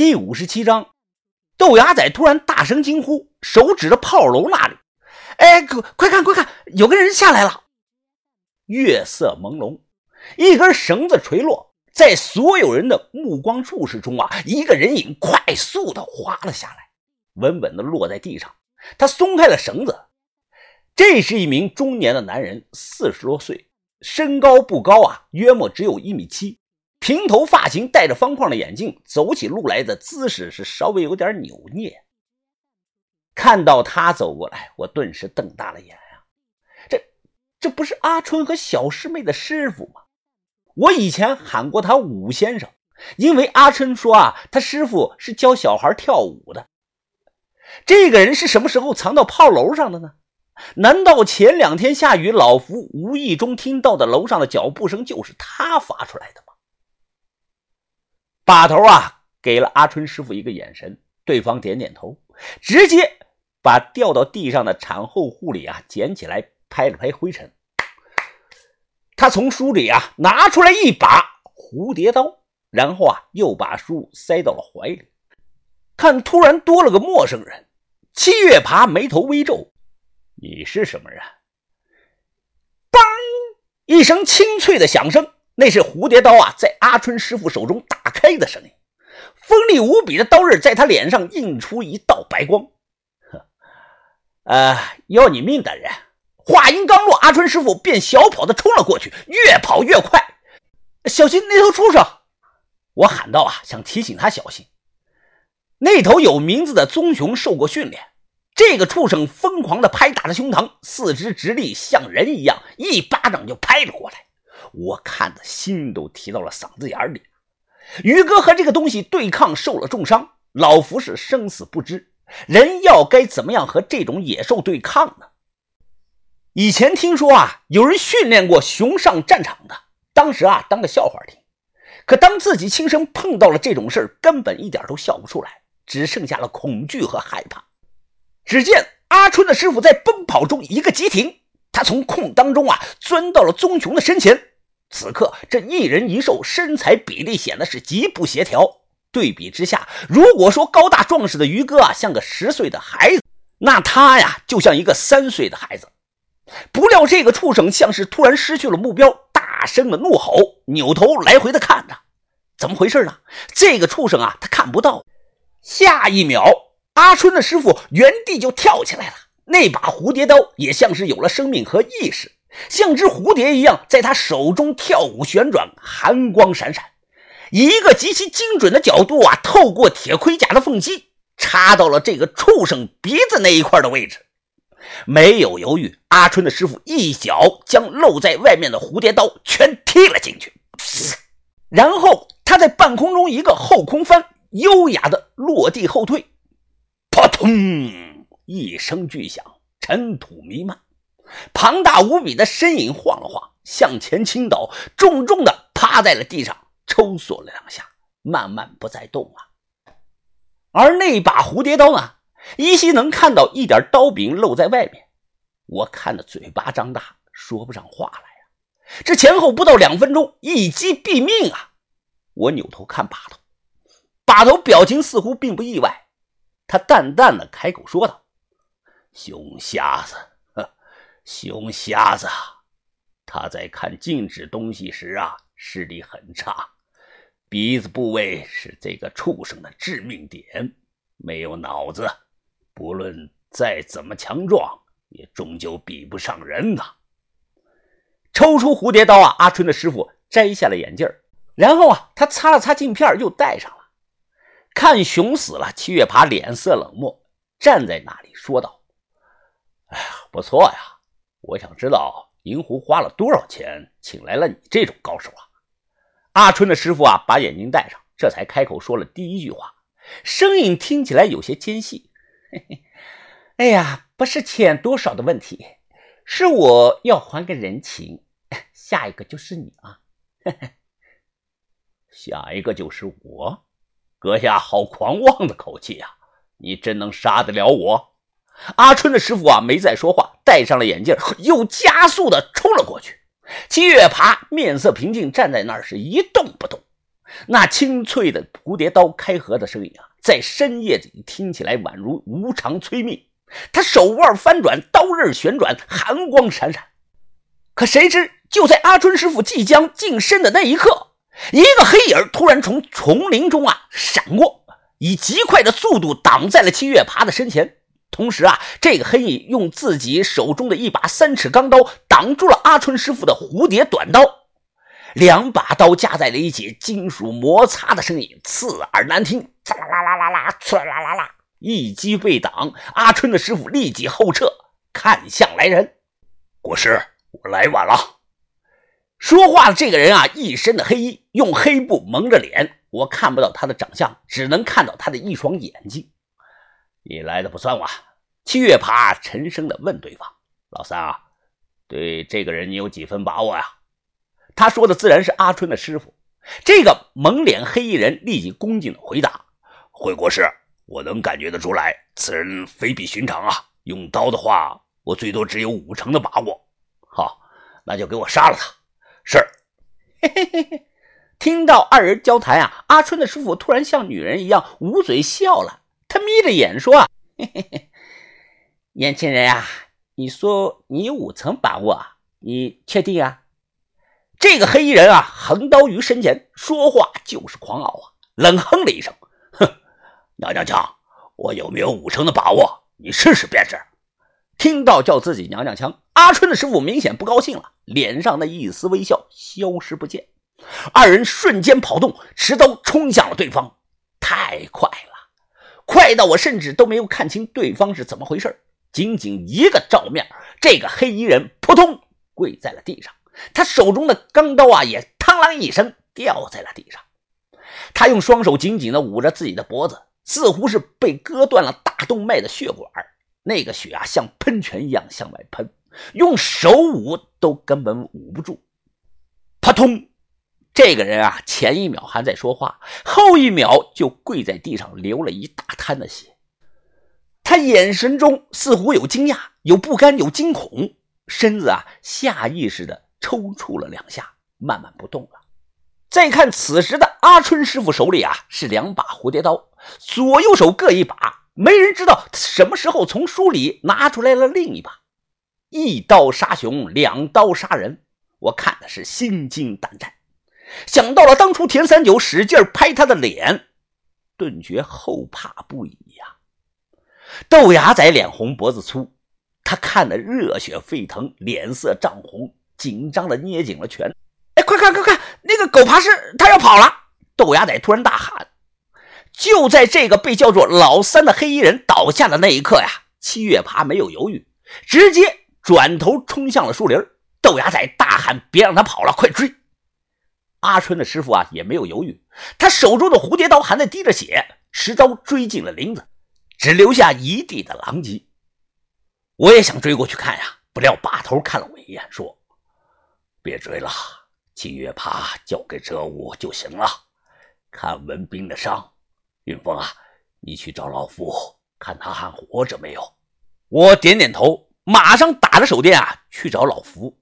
第五十七章，豆芽仔突然大声惊呼，手指着炮楼那里：“哎，快看快看，有个人下来了！”月色朦胧，一根绳子垂落，在所有人的目光注视中啊，一个人影快速的滑了下来，稳稳的落在地上。他松开了绳子，这是一名中年的男人，四十多岁，身高不高啊，约莫只有一米七。平头发型，戴着方框的眼镜，走起路来的姿势是稍微有点扭捏。看到他走过来，我顿时瞪大了眼啊！这这不是阿春和小师妹的师傅吗？我以前喊过他武先生，因为阿春说啊，他师傅是教小孩跳舞的。这个人是什么时候藏到炮楼上的呢？难道前两天下雨，老福无意中听到的楼上的脚步声就是他发出来的吗？把头啊，给了阿春师傅一个眼神，对方点点头，直接把掉到地上的产后护理啊捡起来，拍了拍灰尘。他从书里啊拿出来一把蝴蝶刀，然后啊又把书塞到了怀里。看，突然多了个陌生人，七月爬眉头微皱：“你是什么人？”梆一声清脆的响声。那是蝴蝶刀啊，在阿春师傅手中打开的声音，锋利无比的刀刃在他脸上映出一道白光。呃，要你命的人！话音刚落，阿春师傅便小跑的冲了过去，越跑越快。小心那头畜生！我喊道啊，想提醒他小心。那头有名字的棕熊受过训练，这个畜生疯狂的拍打着胸膛，四肢直立，像人一样，一巴掌就拍了过来。我看的心都提到了嗓子眼里。于哥和这个东西对抗，受了重伤，老福是生死不知。人要该怎么样和这种野兽对抗呢？以前听说啊，有人训练过熊上战场的，当时啊当个笑话听。可当自己亲身碰到了这种事儿，根本一点都笑不出来，只剩下了恐惧和害怕。只见阿春的师傅在奔跑中一个急停，他从空当中啊钻到了棕熊的身前。此刻，这一人一兽身材比例显得是极不协调。对比之下，如果说高大壮实的于哥啊像个十岁的孩子，那他呀就像一个三岁的孩子。不料这个畜生像是突然失去了目标，大声的怒吼，扭头来回的看着，怎么回事呢？这个畜生啊，他看不到。下一秒，阿春的师傅原地就跳起来了，那把蝴蝶刀也像是有了生命和意识。像只蝴蝶一样，在他手中跳舞旋转，寒光闪闪，以一个极其精准的角度啊，透过铁盔甲的缝隙，插到了这个畜生鼻子那一块的位置。没有犹豫，阿春的师傅一脚将露在外面的蝴蝶刀全踢了进去，然后他在半空中一个后空翻，优雅的落地后退，扑通一声巨响，尘土弥漫。庞大无比的身影晃了晃，向前倾倒，重重的趴在了地上，抽索了两下，慢慢不再动了。而那把蝴蝶刀呢，依稀能看到一点刀柄露在外面。我看的嘴巴张大，说不上话来呀。这前后不到两分钟，一击毙命啊！我扭头看把头，把头表情似乎并不意外，他淡淡的开口说道：“熊瞎子。”熊瞎子，他在看静止东西时啊，视力很差，鼻子部位是这个畜生的致命点。没有脑子，不论再怎么强壮，也终究比不上人呐。抽出蝴蝶刀啊，阿春的师傅摘下了眼镜然后啊，他擦了擦镜片，又戴上了。看熊死了，七月爬脸色冷漠，站在那里说道：“哎呀，不错呀。”我想知道银狐花了多少钱请来了你这种高手啊？阿春的师傅啊，把眼镜戴上，这才开口说了第一句话，声音听起来有些尖细。嘿嘿，哎呀，不是钱多少的问题，是我要还个人情。下一个就是你啊！嘿嘿下一个就是我，阁下好狂妄的口气呀！你真能杀得了我？阿春的师傅啊，没再说话，戴上了眼镜，又加速的冲了过去。七月爬面色平静，站在那儿是一动不动。那清脆的蝴蝶刀开合的声音啊，在深夜里听起来宛如无常催命。他手腕翻转，刀刃旋转，寒光闪闪。可谁知，就在阿春师傅即将近身的那一刻，一个黑影突然从丛林中啊闪过，以极快的速度挡在了七月爬的身前。同时啊，这个黑影用自己手中的一把三尺钢刀挡住了阿春师傅的蝴蝶短刀。两把刀夹在了一起，金属摩擦的声音刺耳难听，刺啦啦啦啦啦，刺啦啦啦啦。一击被挡，阿春的师傅立即后撤，看向来人。国师，我来晚了。说话的这个人啊，一身的黑衣，用黑布蒙着脸，我看不到他的长相，只能看到他的一双眼睛。你来的不算晚。七月爬沉声的问对方：“老三啊，对这个人你有几分把握呀？”他说的自然是阿春的师傅。这个蒙脸黑衣人立即恭敬的回答：“回国师，我能感觉得出来，此人非比寻常啊。用刀的话，我最多只有五成的把握。好，那就给我杀了他。”是。嘿嘿嘿嘿。听到二人交谈啊，阿春的师傅突然像女人一样捂嘴笑了。他眯着眼说：“，嘿嘿嘿，年轻人啊，你说你有五成把握，你确定啊？”这个黑衣人啊，横刀于身前，说话就是狂傲啊，冷哼了一声：“哼，娘娘腔，我有没有五成的把握？你试试便是。”听到叫自己娘娘腔，阿春的师傅明显不高兴了，脸上的一丝微笑消失不见。二人瞬间跑动，持刀冲向了对方，太快了，快到我甚至都没有看清对方是怎么回事。仅仅一个照面，这个黑衣人扑通跪在了地上。他手中的钢刀啊，也嘡啷一声掉在了地上。他用双手紧紧地捂着自己的脖子，似乎是被割断了大动脉的血管。那个血啊，像喷泉一样向外喷，用手捂都根本捂不住。扑通！这个人啊，前一秒还在说话，后一秒就跪在地上，流了一大滩的血。他眼神中似乎有惊讶，有不甘，有惊恐，身子啊，下意识的。抽搐了两下，慢慢不动了。再看此时的阿春师傅手里啊是两把蝴蝶刀，左右手各一把，没人知道什么时候从书里拿出来了另一把。一刀杀熊，两刀杀人，我看的是心惊胆战。想到了当初田三九使劲拍他的脸，顿觉后怕不已呀。豆芽仔脸红脖子粗，他看得热血沸腾，脸色涨红。紧张的捏紧了拳，哎，快看快看，那个狗爬式，他要跑了！豆芽仔突然大喊。就在这个被叫做老三的黑衣人倒下的那一刻呀，七月爬没有犹豫，直接转头冲向了树林。豆芽仔大喊：“别让他跑了，快追！”阿春的师傅啊也没有犹豫，他手中的蝴蝶刀还在滴着血，持刀追进了林子，只留下一地的狼藉。我也想追过去看呀，不料把头看了我一眼，说。别追了，七月爬交给哲武就行了。看文斌的伤，云峰啊，你去找老夫，看他还活着没有？我点点头，马上打着手电啊去找老福。